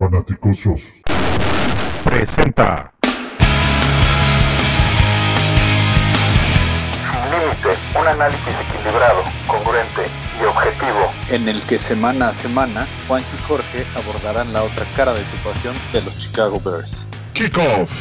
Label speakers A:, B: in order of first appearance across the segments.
A: Fanaticosos.
B: Presenta.
C: Sin límite, un análisis equilibrado, congruente y objetivo.
D: en el que semana a semana Juan y Jorge abordarán la otra cara de situación de los Chicago Bears.
B: Kickoff.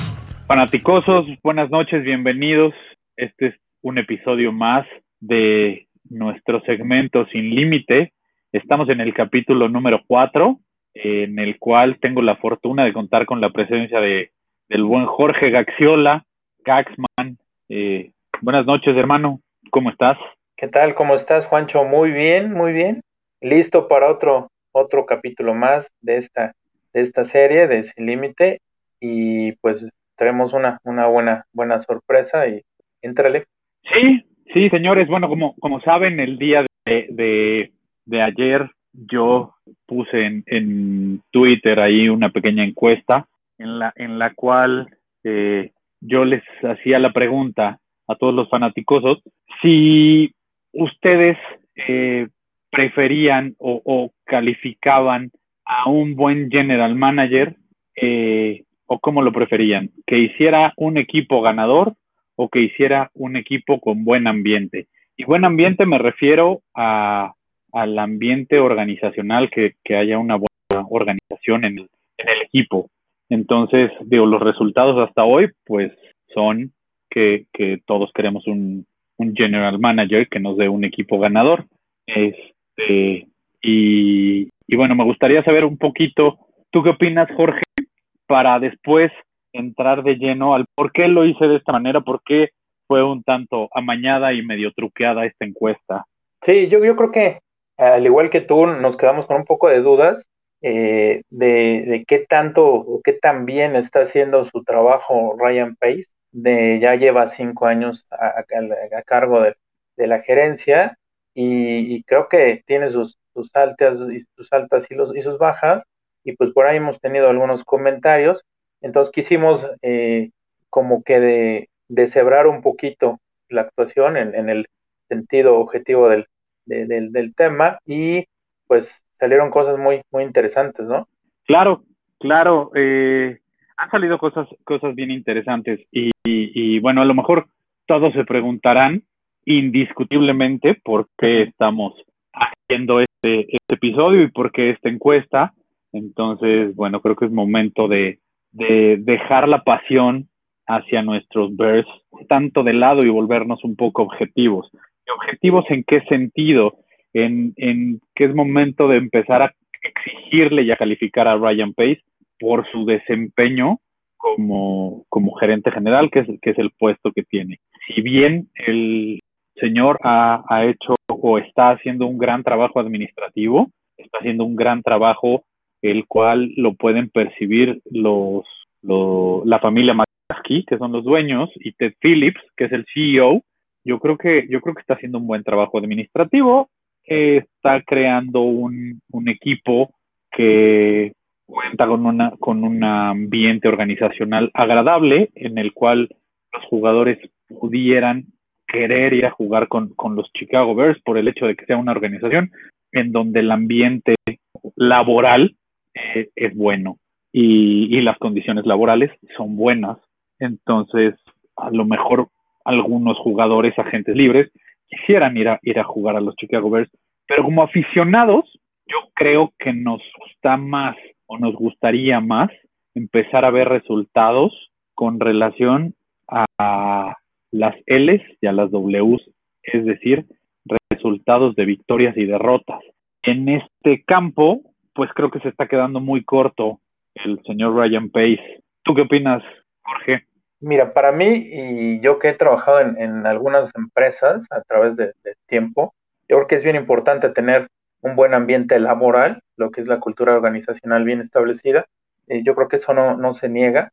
E: Fanaticosos, buenas noches, bienvenidos. Este es un episodio más de nuestro segmento Sin Límite. Estamos en el capítulo número 4, en el cual tengo la fortuna de contar con la presencia de, del buen Jorge Gaxiola, Gaxman. Eh, buenas noches, hermano. ¿Cómo estás?
F: ¿Qué tal? ¿Cómo estás, Juancho? Muy bien, muy bien. Listo para otro, otro capítulo más de esta, de esta serie de Sin Límite. Y pues traemos una, una buena, buena sorpresa y entrale.
E: Sí, sí, señores. Bueno, como, como saben, el día de, de, de ayer yo puse en, en, Twitter ahí una pequeña encuesta en la, en la cual eh, yo les hacía la pregunta a todos los fanáticosos si ustedes eh, preferían o, o, calificaban a un buen general manager eh, o cómo lo preferían, que hiciera un equipo ganador o que hiciera un equipo con buen ambiente. Y buen ambiente me refiero a, al ambiente organizacional, que, que, haya una buena organización en el, en el equipo. Entonces, digo, los resultados hasta hoy, pues son que, que todos queremos un, un, general manager que nos dé un equipo ganador. Este, y, y bueno, me gustaría saber un poquito, ¿tú qué opinas, Jorge? Para después entrar de lleno al por qué lo hice de esta manera, por qué fue un tanto amañada y medio truqueada esta encuesta.
F: Sí, yo, yo creo que al igual que tú, nos quedamos con un poco de dudas eh, de, qué tanto o qué tan bien está haciendo su trabajo Ryan Pace. De, ya lleva cinco años a, cargo de, la gerencia y, creo que tiene sus, altas y sus altas y, sus bajas y pues por ahí hemos tenido algunos comentarios entonces quisimos eh, como que de, deshebrar un poquito la actuación en el sentido objetivo del, de, del, del, tema y pues salieron cosas muy, muy interesantes, ¿no?
E: Claro, claro, eh, han salido cosas, cosas bien interesantes y, y, y, bueno, a lo mejor todos se preguntarán indiscutiblemente por qué estamos haciendo este, este episodio y por qué esta encuesta. Entonces, bueno, creo que es momento de, de dejar la pasión hacia nuestros Bears tanto de lado y volvernos un poco objetivos. ¿Objetivos en qué sentido? En, en que es momento de empezar a exigirle y a calificar a Ryan Pace por su desempeño como, como gerente general, que es, que es el puesto que tiene. Si bien el señor ha, ha hecho o está haciendo un gran trabajo administrativo, está haciendo un gran trabajo el cual lo pueden percibir los, los la familia McCaskey, que son los dueños, y Ted Phillips, que es el CEO. Yo creo que, yo creo que está haciendo un buen trabajo administrativo, está creando un, un, equipo que cuenta con, una, con un ambiente organizacional agradable en el cual los jugadores pudieran querer ir a jugar con, con los Chicago Bears por el hecho de que sea una organización en donde el ambiente laboral eh, es bueno y, y, las condiciones laborales son buenas. Entonces, a lo mejor algunos jugadores, agentes libres, quisieran ir a, ir a jugar a los Chicago Bears, pero como aficionados, yo creo que nos gusta más o nos gustaría más empezar a ver resultados con relación a las L's y a las W's, es decir, resultados de victorias y derrotas. En este campo, pues creo que se está quedando muy corto el señor Ryan Pace. ¿Tú qué opinas, Jorge?
F: Mira, para mí, y yo que he trabajado en, en algunas empresas a través de tiempo, yo creo que es bien importante tener un buen ambiente laboral, lo que es la cultura organizacional bien establecida. Eh, yo creo que eso no, no se niega.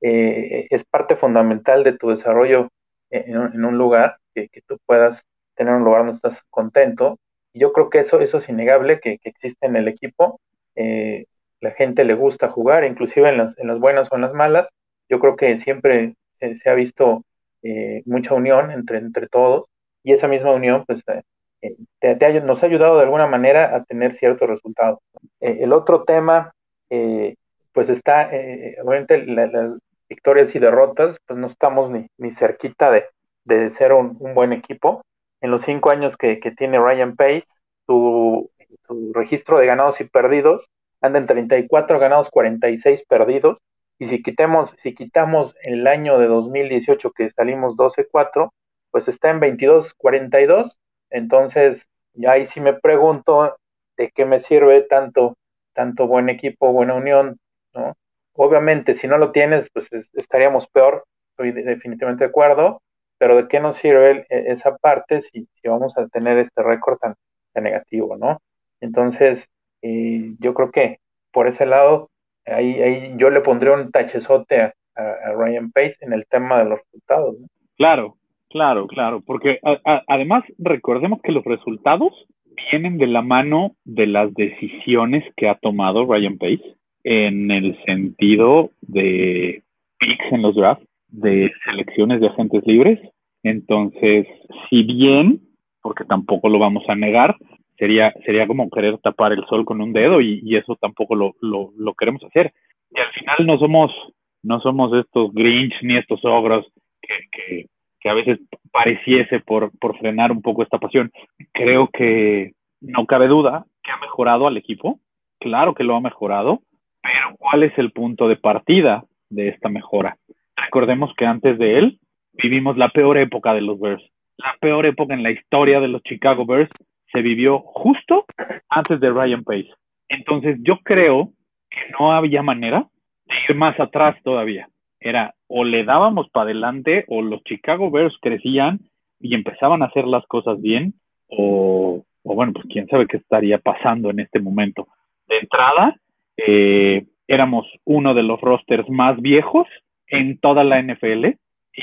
F: Eh, es parte fundamental de tu desarrollo en, en un lugar, que, que, tú puedas tener un lugar donde estás contento. Y yo creo que eso, eso es innegable, que, que existe en el equipo. Eh, la gente le gusta jugar, inclusive en las, en las buenas o en las malas. Yo creo que siempre eh, se ha visto eh, mucha unión entre, entre todos y esa misma unión pues, te, te ha, nos ha ayudado de alguna manera a tener ciertos resultados. el otro tema eh, pues está, eh, obviamente las victorias y derrotas, pues no estamos ni, ni cerquita de, de ser un, un, buen equipo. En los cinco años que, que tiene Ryan Pace, su, su, registro de ganados y perdidos anda en 34 ganados, 46 perdidos. Y si quitemos, si quitamos el año de 2018 que salimos 12-4, pues está en 22-42. Entonces, ahí sí me pregunto de qué me sirve tanto, tanto buen equipo, buena unión, ¿no? Obviamente, si no lo tienes, pues estaríamos peor, estoy definitivamente de acuerdo, pero ¿de qué nos sirve e, esa parte si, si vamos a tener este récord tan, tan, negativo, ¿no? Entonces, eh, yo creo que por ese lado, ahí, ahí yo le pondría un tachezote a, Ryan Pace en el tema de los resultados.
E: Claro, claro, claro, porque a, además recordemos que los resultados vienen de la mano de las decisiones que ha tomado Ryan Pace en el sentido de picks en los drafts, de selecciones de agentes libres. Entonces, si bien, porque tampoco lo vamos a negar, sería, sería como querer tapar el sol con un dedo y, eso tampoco lo, lo, lo, queremos hacer. Y al final no somos, no somos estos Grinch ni estos ogros que, que, que a veces pareciese por, por frenar un poco esta pasión. Creo que no cabe duda que ha mejorado al equipo, claro que lo ha mejorado, pero ¿cuál es el punto de partida de esta mejora? Recordemos que antes de él vivimos la peor época de los Bears. La peor época en la historia de los Chicago Bears se vivió justo antes de Ryan Pace. Entonces yo creo que no había manera de ir más atrás todavía. Era o le dábamos para adelante o los Chicago Bears crecían y empezaban a hacer las cosas bien o, bueno, pues quién sabe qué estaría pasando en este momento. De entrada, eh, éramos uno de los rosters más viejos en toda la NFL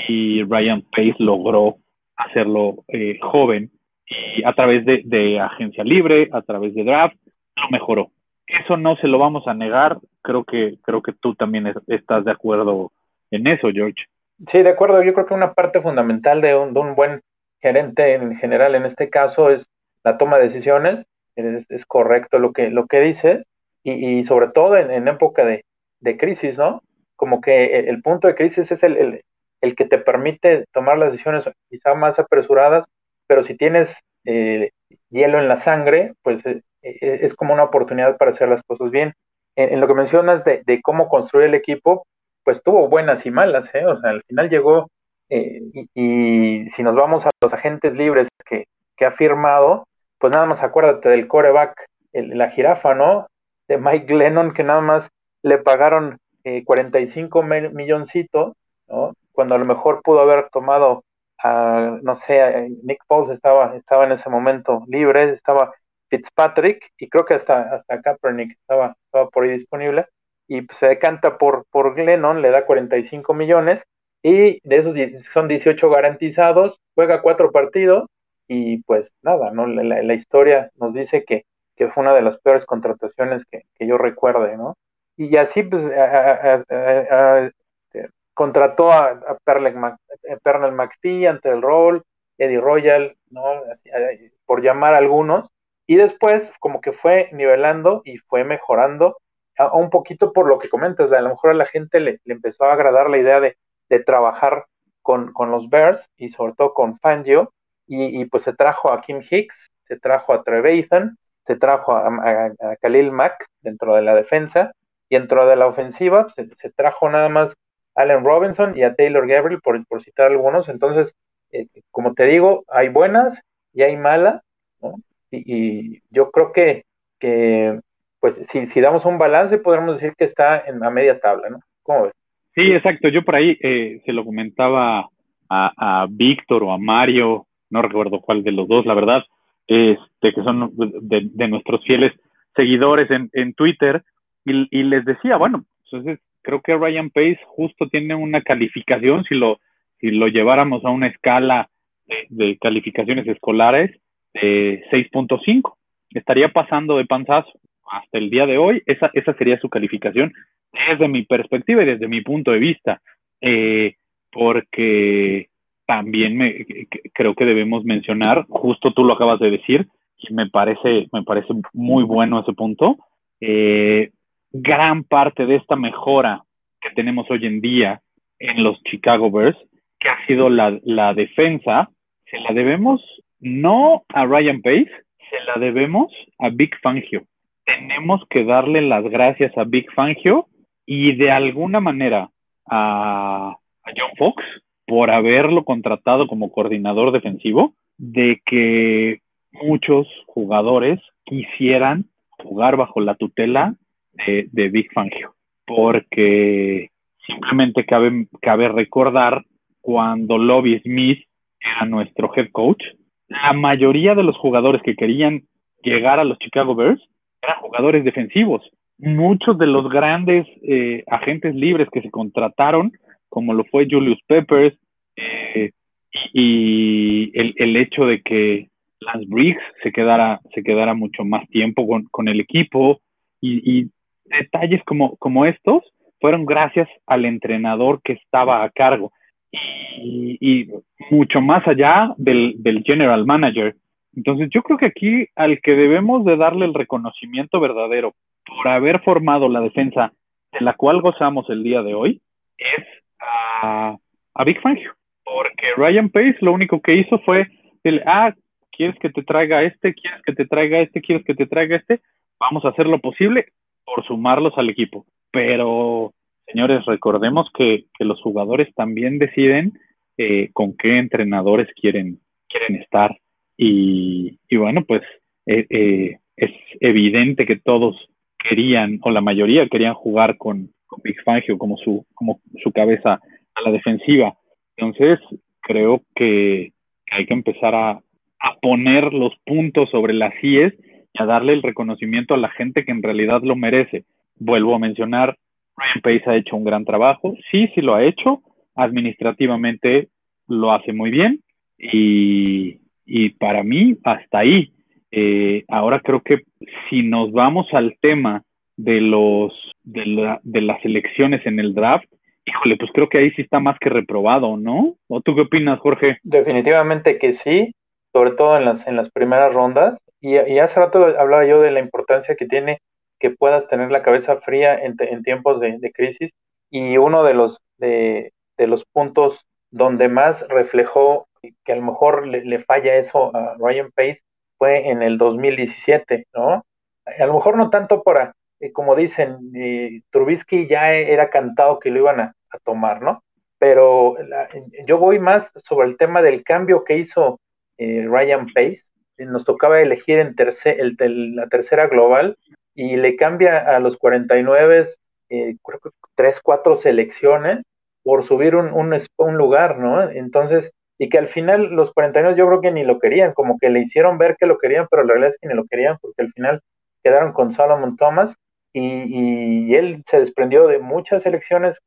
E: y Ryan Pace logró hacerlo eh, joven y a través de, de, agencia libre, a través de draft, lo mejoró. Eso no se lo vamos a negar. Creo que creo que tú también es, estás de acuerdo en eso, George.
F: Sí, de acuerdo. Yo creo que una parte fundamental de un, de un buen gerente en general, en este caso, es la toma de decisiones. Es, es correcto lo que lo que dices y, y sobre todo en, en época de, de, crisis, ¿no? Como que el, el punto de crisis es el, el, el, que te permite tomar las decisiones quizá más apresuradas, pero si tienes eh, hielo en la sangre, pues eh, eh, es como una oportunidad para hacer las cosas bien. En, lo que mencionas de, de, cómo construir el equipo, pues tuvo buenas y malas, ¿eh? O sea, al final llegó, eh, y, si nos vamos a los agentes libres que, que ha firmado, pues nada más acuérdate del coreback, el, la jirafa, ¿no? de Mike Lennon, que nada más le pagaron eh, 45 milloncitos, ¿no? Cuando a lo mejor pudo haber tomado no sé, Nick Foles estaba, estaba en ese momento libre, estaba Fitzpatrick, y creo que hasta, hasta Kaepernick estaba, estaba por ahí disponible, y pues, se decanta por, por Glennon, le da 45 millones, y de esos son 18 garantizados, juega cuatro partidos, y pues nada, ¿no? La, la, historia nos dice que que fue una de las peores contrataciones que, que yo recuerde, ¿no? Y así, pues, a, contrató a, Pernell, Mac, Pernell McPhee ante el rol, Eddie Royal, ¿no? Por llamar a algunos, y después como que fue nivelando y fue mejorando un poquito por lo que comentas, a lo mejor a la gente le, empezó a agradar la idea de, de trabajar con, con, los Bears y sobre todo con Fangio, y, y, pues se trajo a Kim Hicks, se trajo a Trevathan, se trajo a, a, a, Khalil Mack dentro de la defensa. Y dentro de la ofensiva se, se, trajo nada más a Allen Robinson y a Taylor Gabriel, por, por citar algunos. Entonces, eh, como te digo, hay buenas y hay malas, ¿no? y, y, yo creo que, que pues si, si, damos un balance, podríamos decir que está en la media tabla, ¿no? ¿Cómo ves?
E: Sí, exacto. Yo por ahí eh, se lo comentaba a, a Víctor o a Mario, no recuerdo cuál de los dos, la verdad, este, que son de, de nuestros fieles seguidores en, en Twitter, y, y, les decía, bueno, entonces creo que Ryan Pace justo tiene una calificación, si lo, si lo lleváramos a una escala de, calificaciones escolares, de 6.5, estaría pasando de panzazo. Hasta el día de hoy, esa, esa sería su calificación desde mi perspectiva y desde mi punto de vista, eh, porque también me, creo que debemos mencionar, justo tú lo acabas de decir, y me parece, me parece muy bueno ese punto. Eh, gran parte de esta mejora que tenemos hoy en día en los Chicago Bears, que ha sido la, defensa, se la debemos no a Ryan Pace, se la debemos a Big Fangio. Tenemos que darle las gracias a Big Fangio y de alguna manera a John Fox por haberlo contratado como coordinador defensivo, de que muchos jugadores quisieran jugar bajo la tutela de, de Big Fangio, porque simplemente cabe, cabe recordar cuando Lobby Smith era nuestro head coach, la mayoría de los jugadores que querían llegar a los Chicago Bears eran jugadores defensivos. Muchos de los grandes eh, agentes libres que se contrataron, como lo fue Julius Peppers, eh, y el, el, hecho de que Lance Briggs se quedara, se quedara mucho más tiempo con, con el equipo y, y, detalles como, como estos fueron gracias al entrenador que estaba a cargo. Y, mucho más allá del, del, general manager. Entonces yo creo que aquí al que debemos de darle el reconocimiento verdadero por haber formado la defensa de la cual gozamos el día de hoy es a, a Big Fangio, porque Ryan Pace lo único que hizo fue el, ah, quieres que te traiga este, quieres que te traiga este, quieres que te traiga este, vamos a hacer lo posible por sumarlos al equipo. Pero señores, recordemos que, que los jugadores también deciden eh, con qué entrenadores quieren, quieren estar. Y, y bueno, pues eh, eh, es evidente que todos querían, o la mayoría querían jugar con, con Big Fangio como su, como su cabeza a la defensiva. Entonces, creo que hay que empezar a, a poner los puntos sobre las IES y a darle el reconocimiento a la gente que en realidad lo merece. Vuelvo a mencionar, Ryan Pace ha hecho un gran trabajo, sí, sí lo ha hecho, administrativamente lo hace muy bien y, y para mí hasta ahí. Eh, ahora creo que si nos vamos al tema de los de, la, de las elecciones en el draft, híjole, pues creo que ahí sí está más que reprobado, ¿no? ¿O tú qué opinas, Jorge?
F: Definitivamente que sí, sobre todo en las, en las primeras rondas. Y, hace rato hablaba yo de la importancia que tiene que puedas tener la cabeza fría en, tiempos de, de, crisis. Y uno de los, de, de, los puntos donde más reflejó que a lo mejor le, le, falla eso a Ryan Pace fue en el 2017, ¿no? A lo mejor no tanto para, eh, como dicen, eh, Trubisky ya era cantado que lo iban a, tomar, ¿no? Pero yo voy más sobre el tema del cambio que hizo eh, Ryan Pace. Nos tocaba elegir en tercer, el, la tercera global y le cambia a los 49, eh, creo que tres, cuatro selecciones por subir un, lugar, ¿no? Entonces, y que al final los 49 yo creo que ni lo querían, como que le hicieron ver que lo querían, pero la realidad es que ni lo querían porque al final quedaron con Solomon Thomas y, y él se desprendió de muchas elecciones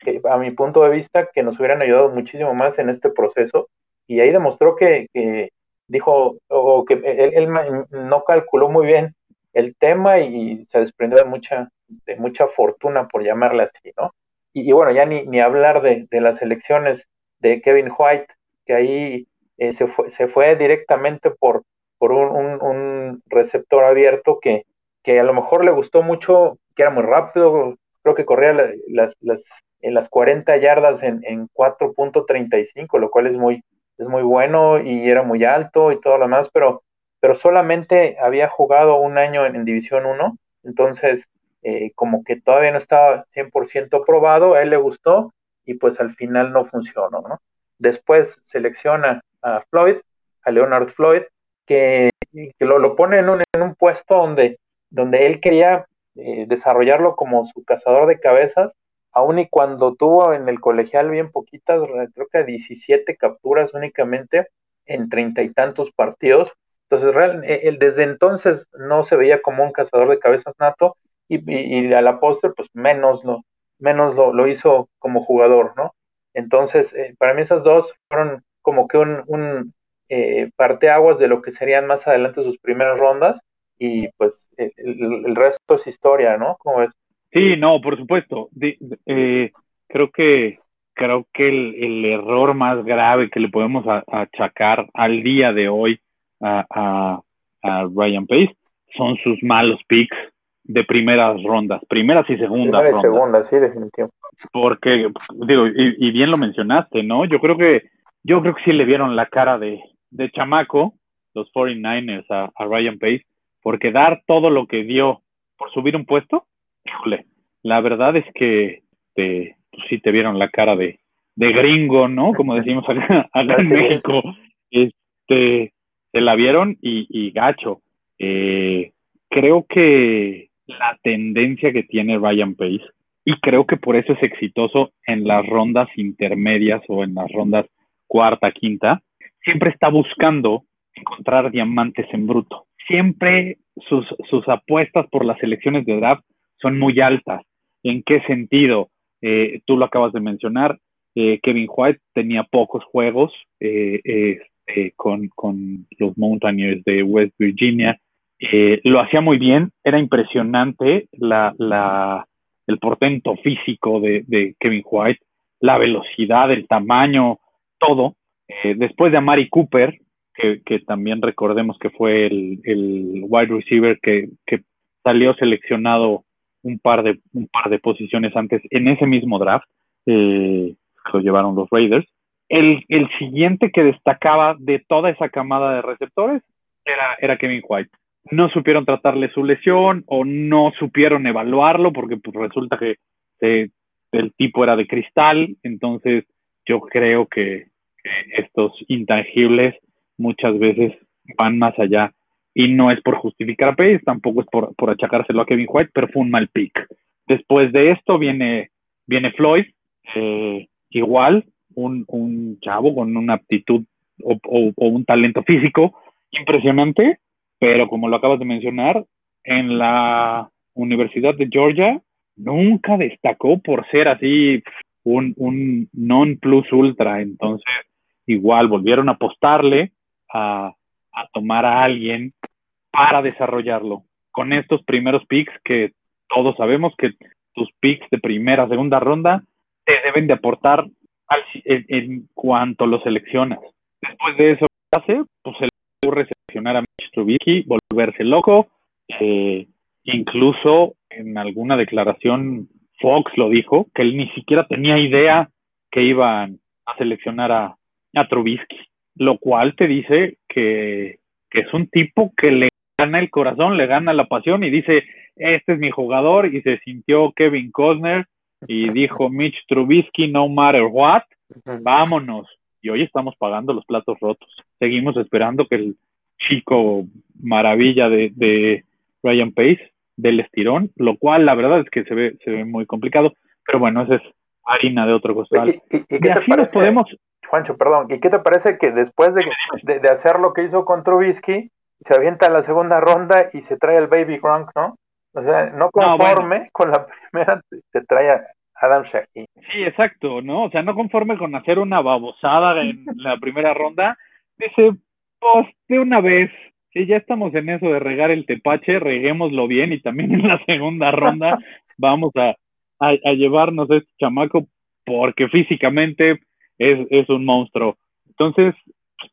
F: que, a mi punto de vista que nos hubieran ayudado muchísimo más en este proceso y ahí demostró que, que dijo o que él, no calculó muy bien el tema y se desprendió de mucha, de mucha fortuna, por llamarla así, ¿no? Y, bueno, ya ni, ni hablar de, de, las elecciones de Kevin White, que ahí eh, se, fue, se fue directamente por, por un, un, receptor abierto que, que a lo mejor le gustó mucho, que era muy rápido, creo que corría las, las, en las 40 yardas en, en 4.35, lo cual es muy, es muy bueno y era muy alto y todo lo demás, pero pero solamente había jugado un año en, División 1, entonces eh, como que todavía no estaba 100% probado, a él le gustó y pues al final no funcionó, ¿no? Después selecciona a Floyd, a Leonard Floyd, que, que lo, lo, pone en un, en un, puesto donde, donde él quería eh, desarrollarlo como su cazador de cabezas, aun y cuando tuvo en el colegial bien poquitas, creo que 17 capturas únicamente en treinta y tantos partidos, entonces, él desde entonces no se veía como un cazador de cabezas nato y, a la postre, pues menos lo, menos lo, hizo como jugador, ¿no? Entonces, eh, para mí esas dos fueron como que un, un eh, parteaguas de lo que serían más adelante sus primeras rondas y pues el, resto es historia, ¿no? ¿Cómo ves?
E: Sí, no, por supuesto. De, de, eh, creo que creo que el, el, error más grave que le podemos achacar al día de hoy a, a, a Ryan Pace son sus malos picks de primeras rondas, primeras y segundas
F: Primera y
E: rondas.
F: segunda, sí, definitivo.
E: Porque, digo, y, y bien lo mencionaste, ¿no? Yo creo que, yo creo que sí le vieron la cara de, de chamaco, los 49ers a, a Ryan Pace, porque dar todo lo que dio por subir un puesto, híjole, la verdad es que te, pues sí te vieron la cara de, de gringo, ¿no? Como decimos acá, acá en. México. Este, se la vieron y, y gacho. Eh, creo que la tendencia que tiene Ryan Pace, y creo que por eso es exitoso en las rondas intermedias o en las rondas cuarta, quinta, siempre está buscando encontrar diamantes en bruto. Siempre sus, sus apuestas por las elecciones de draft son muy altas. ¿En qué sentido? Eh, tú lo acabas de mencionar, eh, Kevin White tenía pocos juegos eh, con, con, los Mountaineers de West Virginia. Lo hacía muy bien, era impresionante la, la, el portento físico de, de, Kevin White, la velocidad, el tamaño, todo. Después de Amari Cooper, que, que, también recordemos que fue el, el wide receiver que, que, salió seleccionado un par de, un par de posiciones antes en ese mismo draft, eh, lo llevaron los Raiders. El, el, siguiente que destacaba de toda esa camada de receptores era, era Kevin White. No supieron tratarle su lesión o no supieron evaluarlo porque pues, resulta que el tipo era de cristal, entonces yo creo que estos intangibles muchas veces van más allá y no es por justificar a Pace, tampoco es por, por achacárselo a Kevin White, pero fue un mal pick. Después de esto viene, viene Floyd, eh, igual, un, un, chavo con una aptitud o, o, un talento físico impresionante, pero como lo acabas de mencionar, en la Universidad de Georgia nunca destacó por ser así un, un non plus ultra, entonces igual volvieron a apostarle a, a tomar a alguien para desarrollarlo. Con estos primeros picks que todos sabemos que tus picks de primera, segunda ronda te deben de aportar al, en, en, cuanto lo seleccionas. Después de eso, ¿qué hace? Pues se le ocurre seleccionar a Mitch Trubisky, volverse loco. Eh, incluso en alguna declaración Fox lo dijo, que él ni siquiera tenía idea que iban a seleccionar a, a Trubisky, lo cual te dice que, que es un tipo que le gana el corazón, le gana la pasión y dice, este es mi jugador y se sintió Kevin Costner y dijo Mitch Trubisky, no matter what, vámonos. Y hoy estamos pagando los platos rotos. Seguimos esperando que el chico maravilla de, de Ryan Pace del estirón, lo cual la verdad es que se ve, se ve muy complicado, pero bueno, esa es harina de otro costal.
F: ¿Y, y, y,
E: y así nos podemos...
F: Juancho, perdón, ¿y qué te parece que después de, de, de, hacer lo que hizo con Trubisky, se avienta a la segunda ronda y se trae al Baby Gronk, ¿no? O sea, no conforme no, bueno. con la primera, se trae a Adam Shaheen.
E: Sí, exacto, ¿no? O sea, no conforme con hacer una babosada en la primera ronda, dice, pues de una vez, si ya estamos en eso de regar el tepache, reguémoslo bien y también en la segunda ronda vamos a, a, llevarnos a este chamaco porque físicamente es, es un monstruo. Entonces,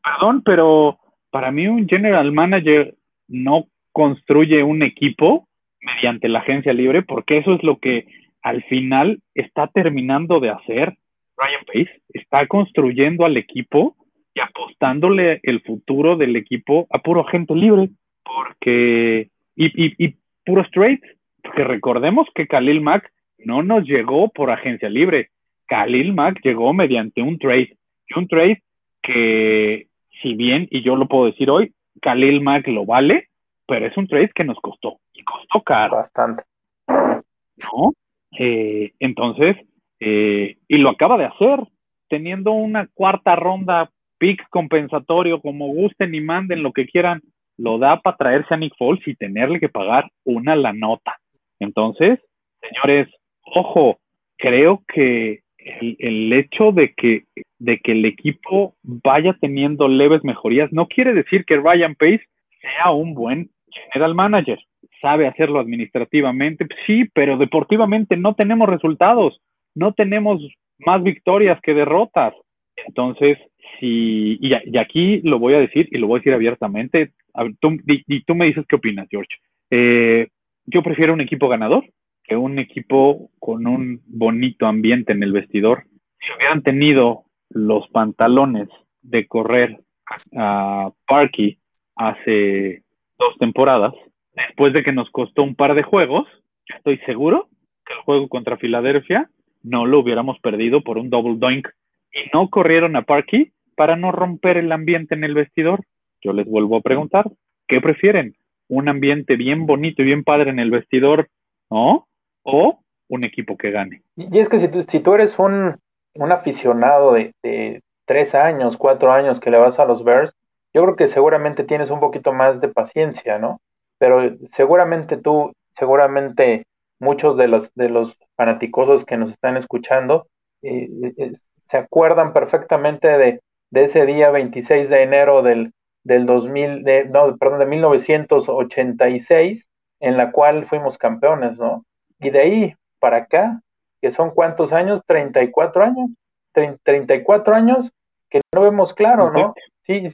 E: perdón, pero para mí un general manager no construye un equipo mediante la agencia libre, porque eso es lo que al final está terminando de hacer Ryan Pace, está construyendo al equipo y apostándole el futuro del equipo a puro agente libre, porque y, y, y puro straight, porque recordemos que Khalil Mack no nos llegó por agencia libre, Khalil Mack llegó mediante un trade, y un trade que si bien, y yo lo puedo decir hoy, Khalil Mack lo vale, pero es un trade que nos costó, y costó caro.
F: Bastante.
E: ¿No? Eh, entonces, eh, y lo acaba de hacer, teniendo una cuarta ronda, pick compensatorio, como gusten y manden lo que quieran, lo da para traerse a Nick Foles y tenerle que pagar una la nota. Entonces, señores, ojo, creo que el, hecho de que, de que el equipo vaya teniendo leves mejorías no quiere decir que Ryan Pace sea un buen general manager. Sabe hacerlo administrativamente, sí, pero deportivamente no tenemos resultados, no tenemos más victorias que derrotas. Entonces, si, y, y aquí lo voy a decir y lo voy a decir abiertamente, tú, y, y, tú me dices qué opinas, George. Eh, yo prefiero un equipo ganador un equipo con un bonito ambiente en el vestidor. Si hubieran tenido los pantalones de correr a Parky hace dos temporadas, después de que nos costó un par de juegos, estoy seguro que el juego contra Filadelfia no lo hubiéramos perdido por un double doink. Y no corrieron a Parky para no romper el ambiente en el vestidor. Yo les vuelvo a preguntar, ¿qué prefieren? ¿Un ambiente bien bonito y bien padre en el vestidor, ¿no? ¿O un equipo que gane?
F: Y es que si tú, si tú eres un, un aficionado de, de tres años, cuatro años que le vas a los Bears, yo creo que seguramente tienes un poquito más de paciencia, ¿no? Pero seguramente tú, seguramente muchos de los, de los que nos están escuchando eh, eh, se acuerdan perfectamente de, de, ese día 26 de enero del, del 2000, de, no, perdón, de 1986, en la cual fuimos campeones, ¿no? Y de ahí para acá, que son cuántos años, 34 años, 34 años que no vemos claro, ¿no? Sí,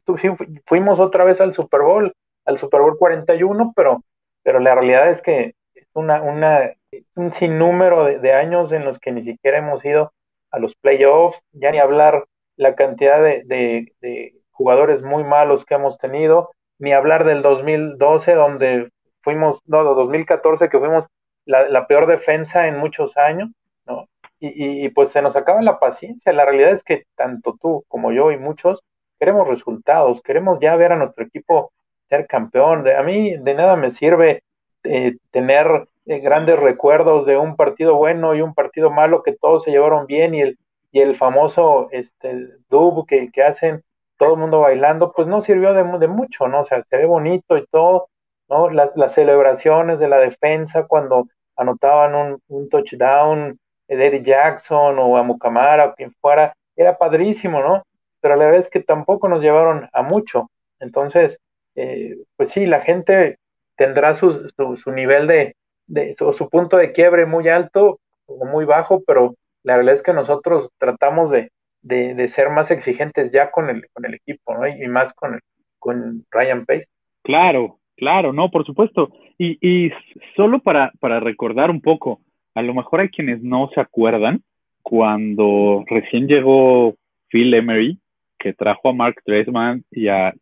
F: fuimos otra vez al Super Bowl, al Super Bowl 41, pero, pero la realidad es que es una, una, un sinnúmero de, de, años en los que ni siquiera hemos ido a los playoffs, ya ni hablar la cantidad de, de, de jugadores muy malos que hemos tenido, ni hablar del 2012 donde fuimos, no, 2014 que fuimos la, peor defensa en muchos años, ¿no? Y, y, pues se nos acaba la paciencia. La realidad es que tanto tú como yo y muchos queremos resultados, queremos ya ver a nuestro equipo ser campeón. A mí de nada me sirve eh, tener eh, grandes recuerdos de un partido bueno y un partido malo que todos se llevaron bien y el, y el famoso este, dub que, que hacen todo el mundo bailando, pues no sirvió de, de, mucho, ¿no? O sea, se ve bonito y todo, ¿no? Las, las celebraciones de la defensa cuando anotaban un, touchdown de Eddie Jackson o a Mucamara o quien fuera, era padrísimo, ¿no? Pero la verdad es que tampoco nos llevaron a mucho. Entonces, eh, pues sí, la gente tendrá su, su, su nivel de, de su, su, punto de quiebre muy alto o muy bajo, pero la realidad es que nosotros tratamos de, de, de ser más exigentes ya con el, con el equipo, ¿no? Y más con, el, con Ryan Pace.
E: Claro, claro, no, por supuesto. Y, y solo para, para recordar un poco, a lo mejor hay quienes no se acuerdan cuando recién llegó Phil Emery, que trajo a Mark Dresman y a,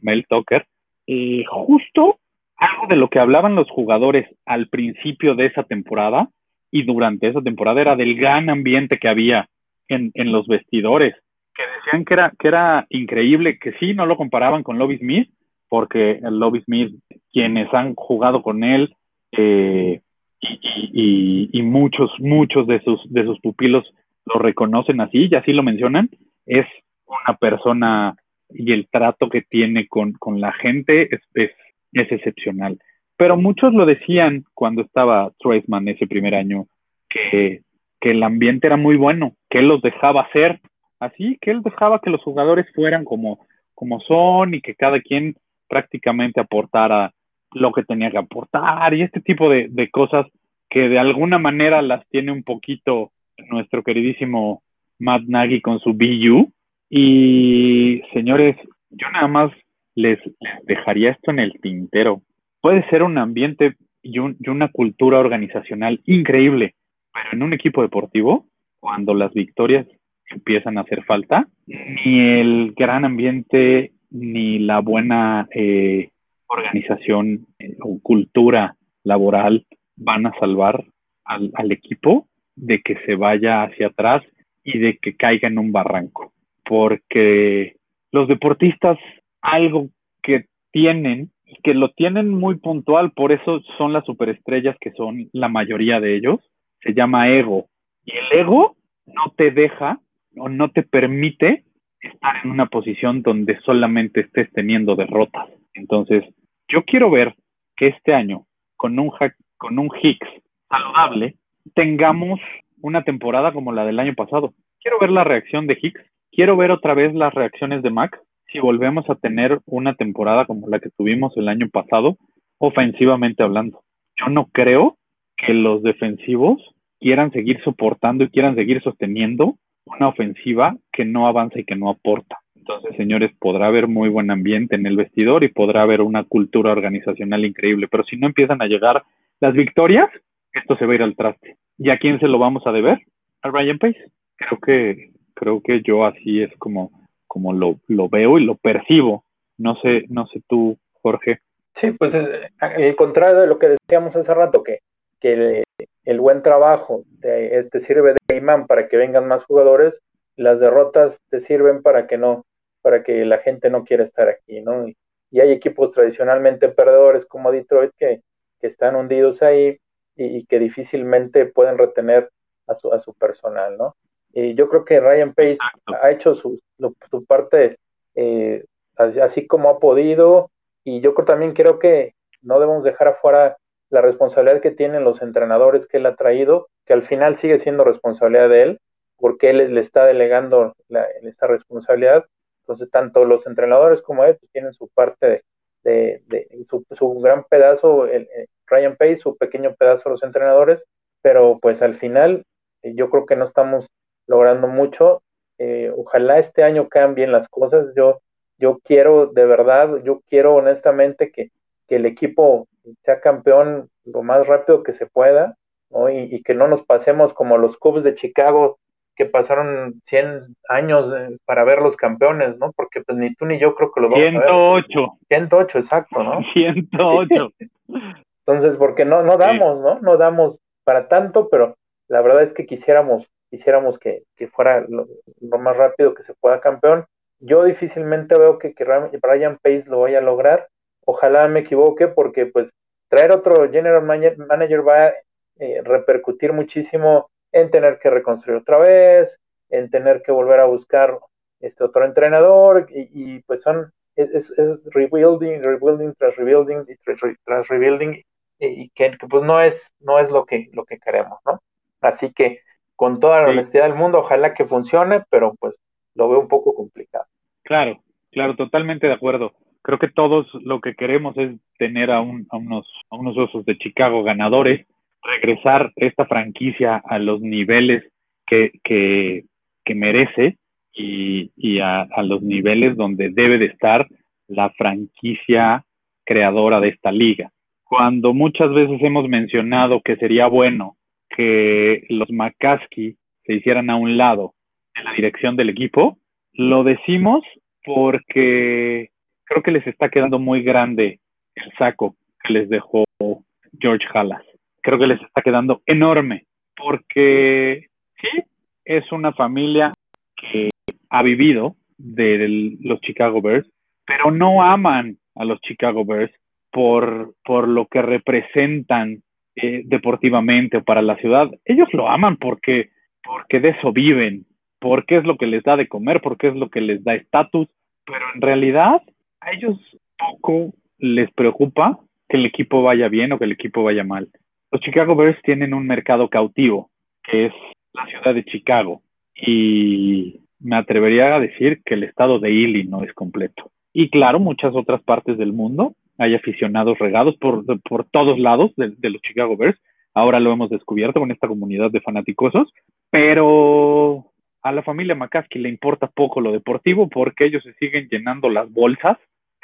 E: Mel Tucker, y justo algo de lo que hablaban los jugadores al principio de esa temporada y durante esa temporada era del gran ambiente que había en, en los vestidores, que decían que era, que era increíble, que sí, no lo comparaban con Lobby Smith, porque el Lobby Smith, quienes han jugado con él, eh, y, muchos, muchos de sus, de sus pupilos lo reconocen así y así lo mencionan, es una persona y el trato que tiene con, con la gente es, es, es, excepcional. Pero muchos lo decían cuando estaba Traceman ese primer año, que, que el ambiente era muy bueno, que él los dejaba hacer así, que él dejaba que los jugadores fueran como, como son y que cada quien prácticamente aportara lo que tenía que aportar y este tipo de, cosas que de alguna manera las tiene un poquito nuestro queridísimo Matt Nagy con su BU. Y señores, yo nada más les, les dejaría esto en el tintero. Puede ser un ambiente y, un, y, una cultura organizacional increíble, pero en un equipo deportivo, cuando las victorias empiezan a hacer falta, ni el gran ambiente ni la buena eh, organización eh, o cultura laboral van a salvar al, al, equipo de que se vaya hacia atrás y de que caiga en un barranco. Porque los deportistas, algo que tienen, que lo tienen muy puntual, por eso son las superestrellas que son la mayoría de ellos, se llama ego. Y el ego no te deja o no te permite estar en una posición donde solamente estés teniendo derrotas. Entonces, yo quiero ver que este año, con un, con un Hicks saludable, tengamos una temporada como la del año pasado. Quiero ver la reacción de Hicks, quiero ver otra vez las reacciones de Max, si volvemos a tener una temporada como la que tuvimos el año pasado, ofensivamente hablando. Yo no creo que los defensivos quieran seguir soportando y quieran seguir sosteniendo una ofensiva que no avanza y que no aporta. Entonces, señores, podrá haber muy buen ambiente en el vestidor y podrá haber una cultura organizacional increíble, pero si no empiezan a llegar las victorias, esto se va a ir al traste. ¿Y a quién se lo vamos a deber? A Ryan Pace. Creo que, creo que yo así es como, como lo, lo veo y lo percibo. No sé, no sé tú, Jorge.
F: Sí, pues el, el contrario de lo que decíamos hace rato, que, que el, el buen trabajo te, te, sirve de imán para que vengan más jugadores, las derrotas te sirven para que no, para que la gente no quiera estar aquí, ¿no? Y, y hay equipos tradicionalmente perdedores como Detroit que, que están hundidos ahí y, y, que difícilmente pueden retener a su, a su personal, ¿no? Y yo creo que Ryan Pace ha hecho su, su parte eh, así como ha podido, y yo creo, también creo que no debemos dejar afuera la responsabilidad que tienen los entrenadores que él ha traído, que al final sigue siendo responsabilidad de él, porque él le está delegando la, esta responsabilidad. Entonces, tanto los entrenadores como él pues, tienen su parte de, de, su, su, gran pedazo, el, el, Ryan Pace, su pequeño pedazo los entrenadores, pero pues al final eh, yo creo que no estamos logrando mucho. Eh, ojalá este año cambien las cosas. Yo yo quiero, de verdad, yo quiero honestamente que, que el equipo sea campeón lo más rápido que se pueda, ¿no? Y, y, que no nos pasemos como los Cubs de Chicago, que pasaron 100 años para ver los campeones, ¿no? Porque pues ni tú ni yo creo que lo vamos
E: 108.
F: a ver. 108, exacto, ¿no?
E: 108.
F: Entonces, porque no, no damos, sí. ¿no? No damos para tanto, pero la verdad es que quisiéramos, quisiéramos que, que fuera lo, lo, más rápido que se pueda campeón yo difícilmente veo que, que Ryan Pace lo vaya a lograr. Ojalá me equivoque porque pues traer otro general manager va a eh, repercutir muchísimo en tener que reconstruir otra vez, en tener que volver a buscar este otro entrenador y, y pues son es, es, rebuilding, rebuilding tras rebuilding y tras, tras rebuilding y que, que, pues no es no es lo que lo que queremos, ¿no? Así que con toda la sí. honestidad del mundo, ojalá que funcione, pero pues lo veo un poco complicado.
E: Claro, claro, totalmente de acuerdo. Creo que todos lo que queremos es tener a, un, a, unos, a unos osos de Chicago ganadores, regresar esta franquicia a los niveles que, que, que merece y, y a, a, los niveles donde debe de estar la franquicia creadora de esta liga. Cuando muchas veces hemos mencionado que sería bueno que los McCaskey se hicieran a un lado en la dirección del equipo, lo decimos porque creo que les está quedando muy grande el saco que les dejó George Halas. Creo que les está quedando enorme porque sí, es una familia que ha vivido de los Chicago Bears, pero no aman a los Chicago Bears por, por lo que representan eh, deportivamente o para la ciudad. Ellos lo aman porque, porque de eso viven, porque es lo que les da de comer, porque es lo que les da estatus, pero en realidad a ellos poco les preocupa que el equipo vaya bien o que el equipo vaya mal. Los Chicago Bears tienen un mercado cautivo, que es la ciudad de Chicago, y me atrevería a decir que el estado de Illinois es completo. Y claro, muchas otras partes del mundo, hay aficionados regados por, por todos lados de, de los Chicago Bears, ahora lo hemos descubierto con esta comunidad de fanaticosos, pero a la familia McCaskey le importa poco lo deportivo porque ellos se siguen llenando las bolsas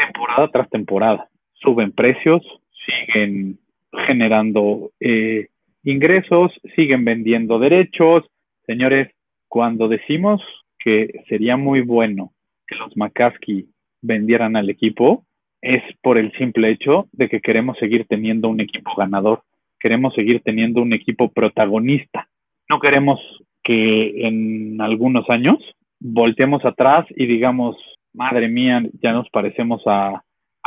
E: temporada tras temporada. Suben precios, siguen generando eh, ingresos, siguen vendiendo derechos. Señores, cuando decimos que sería muy bueno que los McCaskey vendieran al equipo, es por el simple hecho de que queremos seguir teniendo un equipo ganador, queremos seguir teniendo un equipo protagonista. No queremos que en algunos años volteemos atrás y digamos, madre mía, ya nos parecemos a,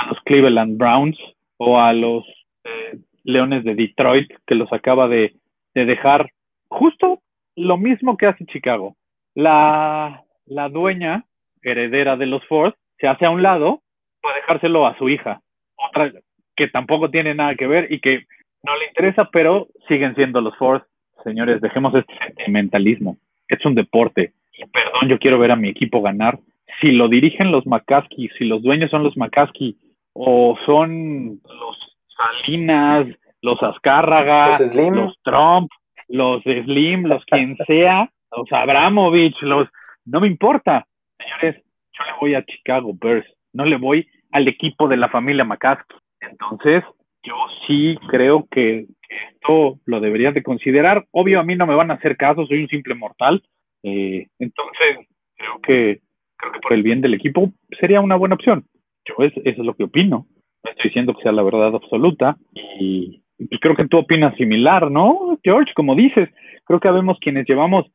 E: los Cleveland Browns o a los eh, Leones de Detroit, que los acaba de, de, dejar justo lo mismo que hace Chicago. La, la dueña heredera de los Ford se hace a un lado para dejárselo a su hija, otra que tampoco tiene nada que ver y que no le interesa, pero siguen siendo los Ford señores, dejemos este sentimentalismo. Es un deporte. Perdón, yo quiero ver a mi equipo ganar. Si lo dirigen los McCaskey, si los dueños son los McCaskey, o son los Salinas, los Azcárraga,
F: los, Slim.
E: los Trump, los Slim, los quien sea, los Abramovich, los... No me importa. Señores, yo le voy a Chicago Bears, no le voy al equipo de la familia McCaskey. Entonces, yo sí creo que, esto lo deberías de considerar. Obvio, a mí no me van a hacer caso, soy un simple mortal. Eh, entonces, creo que, creo que por el bien del equipo sería una buena opción. Yo es, eso es lo que opino. No estoy diciendo que sea la verdad absoluta. Y, y creo que tú opinas similar, ¿no, George? Como dices, creo que habemos quienes llevamos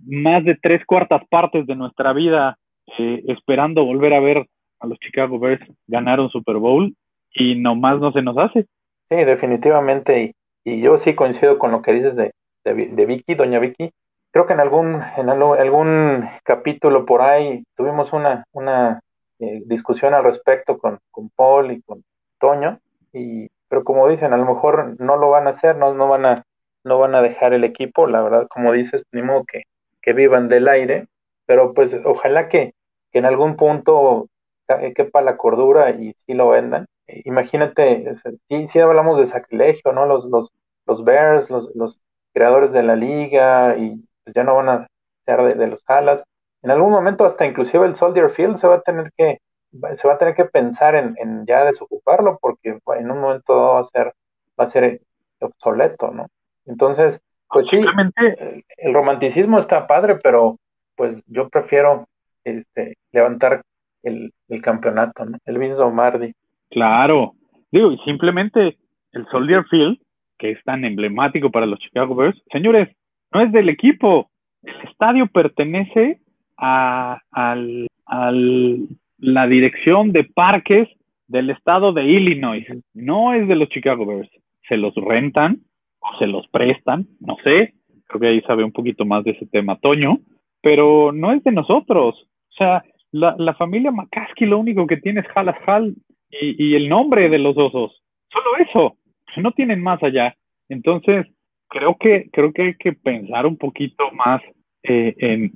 E: más de tres cuartas partes de nuestra vida eh, esperando volver a ver a los Chicago Bears ganar un Super Bowl y nomás no se nos hace.
F: Sí, definitivamente. Y, y yo sí coincido con lo que dices de, de, Vicky, doña Vicky. Creo que en algún, en algún capítulo por ahí tuvimos una, una eh, discusión al respecto con, con Paul y con Toño. Y, pero como dicen, a lo mejor no lo van a hacer, no, no van a no van a dejar el equipo, la verdad, como dices, ni modo que, que vivan del aire, pero pues ojalá que, que en algún punto quepa la cordura y sí lo vendan. Imagínate, si hablamos de sacrilegio, ¿no? Los, los, los Bears, los, los creadores de la liga, y pues ya no van a ser de, los alas. En algún momento hasta inclusive el Soldier Field se va a tener que, se va a tener que pensar en, en ya desocuparlo, porque en un momento va a ser, va a ser obsoleto, ¿no? Entonces, pues sí, el, romanticismo está padre, pero pues yo prefiero este, levantar el, campeonato, ¿no? El Vince Mardi.
E: Claro, digo, y simplemente el Soldier Field, que es tan emblemático para los Chicago Bears, señores, no es del equipo, el estadio pertenece a, al, la dirección de parques del estado de Illinois, no es de los Chicago Bears, se los rentan o se los prestan, no sé, creo que ahí sabe un poquito más de ese tema Toño, pero no es de nosotros. O sea, la, la familia McCaskey lo único que tiene es Halas Hal y, y, el nombre de los osos. Solo eso. No tienen más allá. Entonces, creo que, creo que hay que pensar un poquito más eh, en,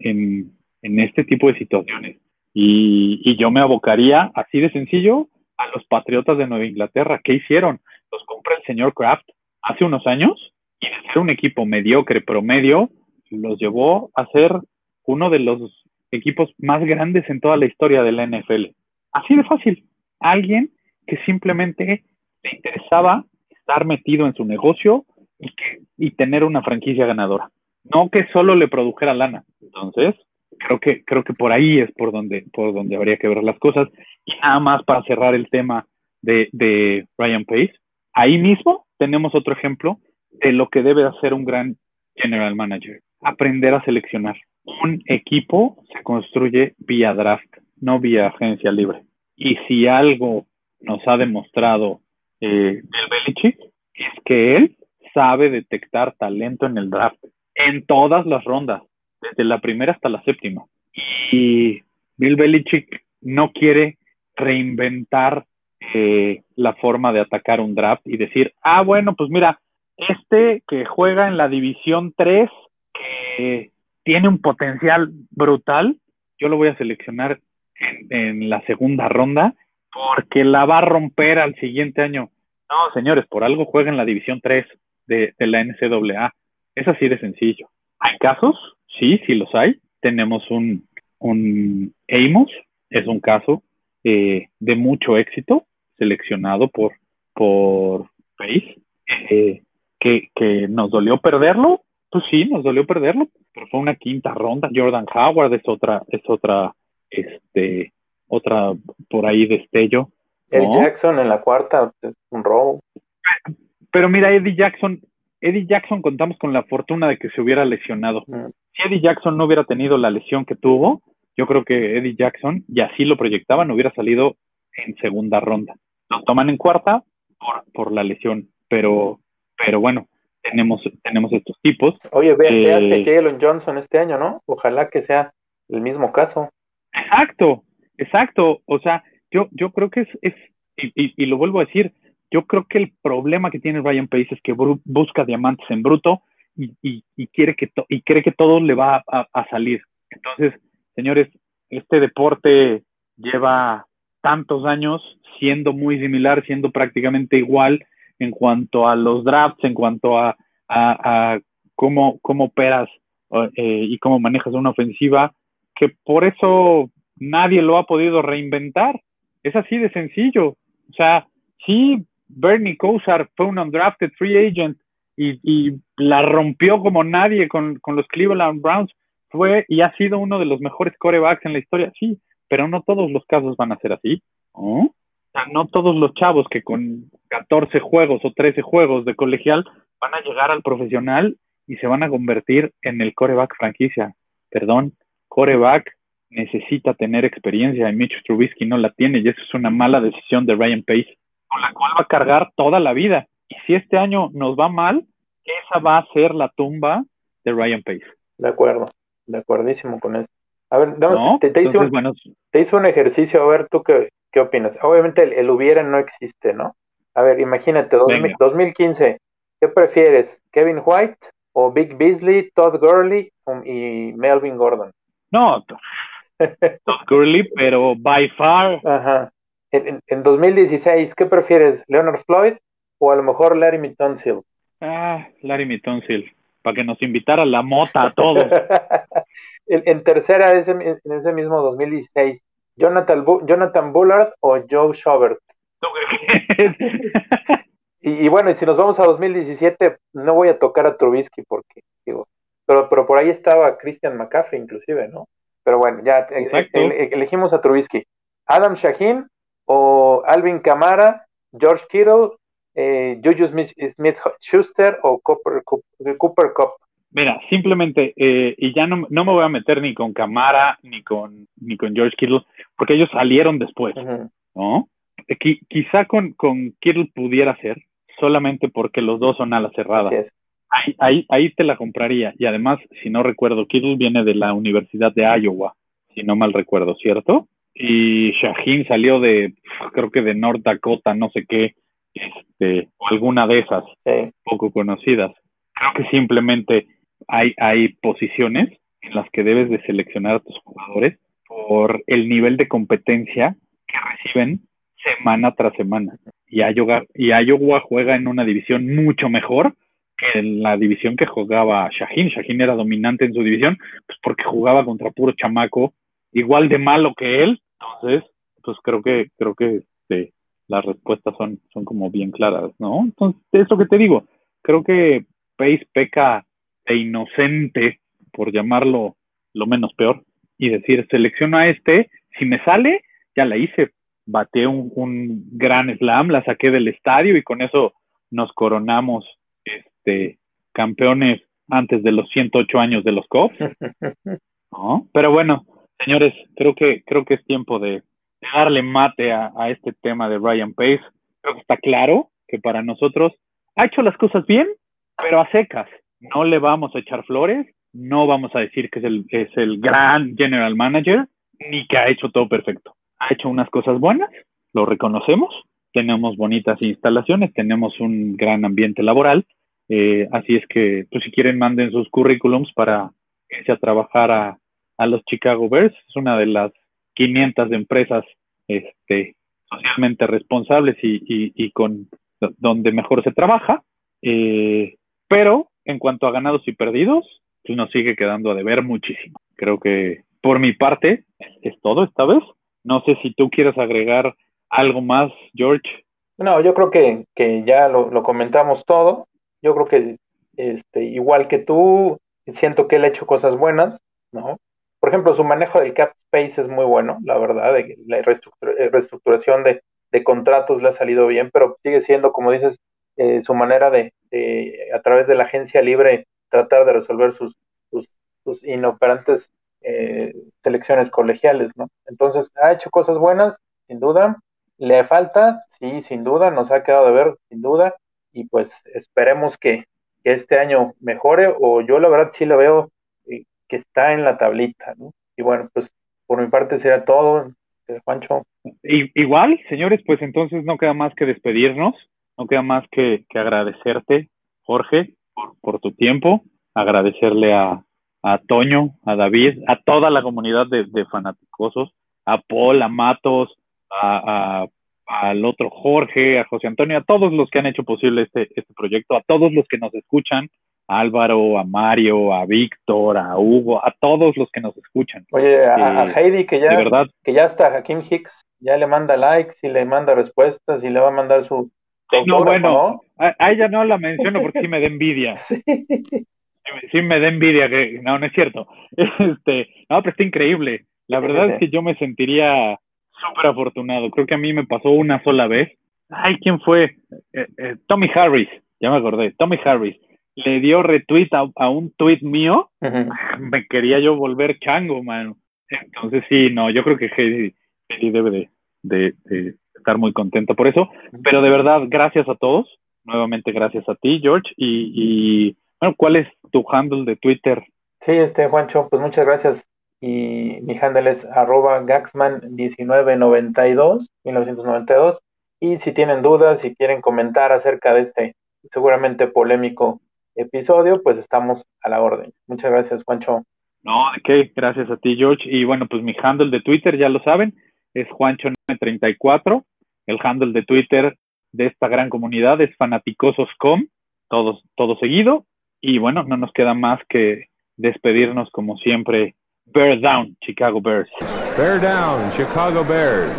E: en, este tipo de situaciones. Y, y yo me abocaría, así de sencillo, a los Patriotas de Nueva Inglaterra. ¿Qué hicieron? Los compra el señor Kraft hace unos años y de ser un equipo mediocre, promedio, los llevó a ser uno de los equipos más grandes en toda la historia de la NFL. Así de fácil. Alguien que simplemente le interesaba estar metido en su negocio y, y tener una franquicia ganadora. No que solo le produjera lana. Entonces, creo que, creo que por ahí es por donde, por donde habría que ver las cosas. Y nada más para cerrar el tema de, de Ryan Pace, ahí mismo tenemos otro ejemplo de lo que debe hacer un gran general manager, aprender a seleccionar. Un equipo se construye vía draft, no vía agencia libre. Y si algo nos ha demostrado eh, el Belichick, es que él sabe detectar talento en el draft, en todas las rondas, desde la primera hasta la séptima. Y Bill Belichick no quiere reinventar eh, la forma de atacar un draft y decir, ah, bueno, pues mira, este que juega en la división 3, que tiene un potencial brutal, yo lo voy a seleccionar en, la segunda ronda porque la va a romper al siguiente año. No, señores, por algo juega en la división 3 de, de la NCAA. Es así de sencillo. ¿Hay casos? Sí, sí los hay. Tenemos un, un Amos, es un caso eh, de mucho éxito, seleccionado por, por Pace, eh, que, que nos dolió perderlo, pues sí, nos dolió perderlo, pero fue una quinta ronda. Jordan Howard es otra, es otra, este, otra por ahí destello.
F: Eddie Jackson en la cuarta, un robo.
E: Pero mira, Eddie Jackson, Eddie Jackson contamos con la fortuna de que se hubiera lesionado. Mm. Si Eddie Jackson no hubiera tenido la lesión que tuvo, yo creo que Eddie Jackson, y así lo proyectaban, hubiera salido en segunda ronda. Lo toman en cuarta por, por la lesión, pero, pero bueno, tenemos, tenemos estos tipos.
F: Oye, ve, qué hace Jalen Johnson este año, ¿no? Ojalá que sea el mismo caso.
E: Exacto, exacto. O sea, yo, yo creo que es, es y, y, lo vuelvo a decir, yo creo que el problema que tiene Ryan Pace es que busca diamantes en bruto y, y, quiere que y cree que todo le va a, a, salir. Entonces, señores, este deporte lleva tantos años siendo muy similar, siendo prácticamente igual en cuanto a los drafts, en cuanto a, a, cómo, cómo operas eh, y cómo manejas una ofensiva, que por eso nadie lo ha podido reinventar. Es así de sencillo. O sea, sí, Bernie Kosar fue un undrafted free agent y, la rompió como nadie con, con, los Cleveland Browns. Fue y ha sido uno de los mejores corebacks en la historia, sí, pero no todos los casos van a ser así. O sea, no todos los chavos que con 14 juegos o 13 juegos de colegial van a llegar al profesional y se van a convertir en el coreback franquicia. Perdón, coreback necesita tener experiencia y Mitch Trubisky no la tiene y eso es una mala decisión de Ryan Pace, con la cual va a cargar toda la vida. Y si este año nos va mal, esa va a ser la tumba de Ryan Pace.
F: De acuerdo, de acuerdísimo con eso. A ver, damos,
E: ¿No?
F: te, te, hice un,
E: bueno,
F: te hice un ejercicio, a ver tú qué, qué opinas. Obviamente el, el hubiera no existe, ¿no? A ver, imagínate, 2000
E: Venga.
F: 2015, ¿qué prefieres? ¿Kevin White o Big Beasley, Todd Gurley um, y Melvin Gordon?
E: no, Todd Gurley, pero by far,
F: Ajá. En, en- en 2016, ¿qué prefieres? ¿Leonard Floyd o a lo mejor Larry Tunsil?
E: ah, Larry Mitonsil, para que nos invitara la mota a todos.
F: en, en tercera, ese, en ese mismo 2016, Jonathan, Bu- Jonathan Bullard o Joe Schobert. Y, y bueno, y si nos vamos a 2017, no voy a tocar a Trubisky porque, digo, pero, pero por ahí estaba Christian McCaffrey inclusive, ¿no? Pero bueno, ya eh, eh, elegimos a Trubisky. Adam Shaheen o Alvin Kamara, George Kittle, eh, Juju Smith, Smith Schuster o Cooper, Cooper, Cooper Cup.
E: Mira, simplemente, eh, y ya no, no me voy a meter ni con Camara ni con, ni con George Kittle, porque ellos salieron después. ¿no? Eh, qui- quizá con, con Kittle pudiera ser, solamente porque los dos son alas cerradas.
F: Así es.
E: Ahí, ahí, ahí te la compraría. Y además, si no recuerdo, Kittle viene de la Universidad de Iowa, si no mal recuerdo, ¿cierto? Y Shaheen salió de, creo que de North Dakota, no sé qué, este, o alguna de esas
F: Sí.
E: poco conocidas. Creo que simplemente hay, hay posiciones en las que debes de seleccionar a tus jugadores por el nivel de competencia que reciben semana tras semana. Y Iowa, y Iowa juega en una división mucho mejor que en la división que jugaba Shaheen. Shaheen era dominante en su división, pues porque jugaba contra puro chamaco, igual de malo que él. Entonces, pues creo que, creo que este, las respuestas son, son como bien claras, ¿no? Entonces, es lo que te digo. Creo que Pace peca de inocente, por llamarlo lo menos peor, y decir, selecciono a este, si me sale, ya la hice. Bateé un, un gran slam, la saqué del estadio y con eso nos coronamos este, campeones antes de los 108 años de los Cubs. ¿no? Pero bueno, señores, creo que, creo que es tiempo de, darle mate a, a, este tema de Ryan Pace. Creo que está claro que para nosotros ha hecho las cosas bien, pero a secas. No le vamos a echar flores, no vamos a decir que es el, es el gran general manager, ni que ha hecho todo perfecto. Ha hecho unas cosas buenas, lo reconocemos, tenemos bonitas instalaciones, tenemos un gran ambiente laboral, eh, así es que, pues si quieren, manden sus currículums para irse a trabajar a, a los Chicago Bears, es una de las 500 empresas este, socialmente responsables y, y, con donde mejor se trabaja, eh, pero en cuanto a ganados y perdidos, pues nos sigue quedando a deber muchísimo. Creo que por mi parte es todo esta vez. No sé si tú quieres agregar algo más, George.
F: No, yo creo que, que ya lo, lo, comentamos todo. Yo creo que este, igual que tú, siento que él ha hecho cosas buenas, ¿no? Por ejemplo, su manejo del cap space es muy bueno, la verdad, de la reestructura, reestructuración de, contratos le ha salido bien, pero sigue siendo, como dices, eh, su manera de, a través de la agencia libre, tratar de resolver sus, sus, inoperantes eh, selecciones colegiales, ¿no? Entonces, ha hecho cosas buenas, sin duda, le falta, sí, sin duda, nos ha quedado de ver, sin duda, y pues esperemos que, que este año mejore, o yo la verdad sí lo veo eh, que está en la tablita, ¿no? Y bueno, pues por mi parte será todo, eh, Juancho.
E: Igual, señores, pues entonces no queda más que despedirnos, no queda más que, que agradecerte, Jorge, por, tu tiempo, agradecerle a, a, Toño, a David, a toda la comunidad de, de a Paul, a Matos, a, a, al otro Jorge, a José Antonio, a todos los que han hecho posible este, este proyecto, a todos los que nos escuchan, a Álvaro, a Mario, a Víctor, a Hugo, a todos los que nos escuchan.
F: Oye, a, eh, a Heidi que ya,
E: de verdad,
F: que ya está Hakim Hicks, ya le manda likes y le manda respuestas y le va a mandar su,
E: no, bueno, a, ella no la menciono porque sí me da envidia. Sí. me da envidia que no, no es cierto. Este, no, pero está increíble. La verdad es que yo me sentiría súper afortunado. Creo que a mí me pasó una sola vez. Ay, ¿quién fue? Eh, eh, Tommy Harris, ya me acordé. Tommy Harris le dio retweet a, un tweet mío. Me quería yo volver chango, mano. Entonces sí, no, yo creo que Heidi, debe de, estar muy contento por eso. Pero de verdad, gracias a todos. Nuevamente gracias a ti, George. Y, bueno, ¿cuál es tu handle de Twitter?
F: Sí, este, Juancho, pues muchas gracias. Y mi handle es arroba gaxman1992, 1992. Y si tienen dudas, si quieren comentar acerca de este seguramente polémico episodio, pues estamos a la orden. Muchas gracias, Juancho.
E: No, ¿de qué? Gracias a ti, George. Y bueno, pues mi handle de Twitter, ya lo saben, es Juancho934. El handle de Twitter de esta gran comunidad es fanaticososcom, todos, todo seguido. Y bueno, no nos queda más que despedirnos como siempre. Bear down, Chicago Bears.
B: Bear down, Chicago Bears.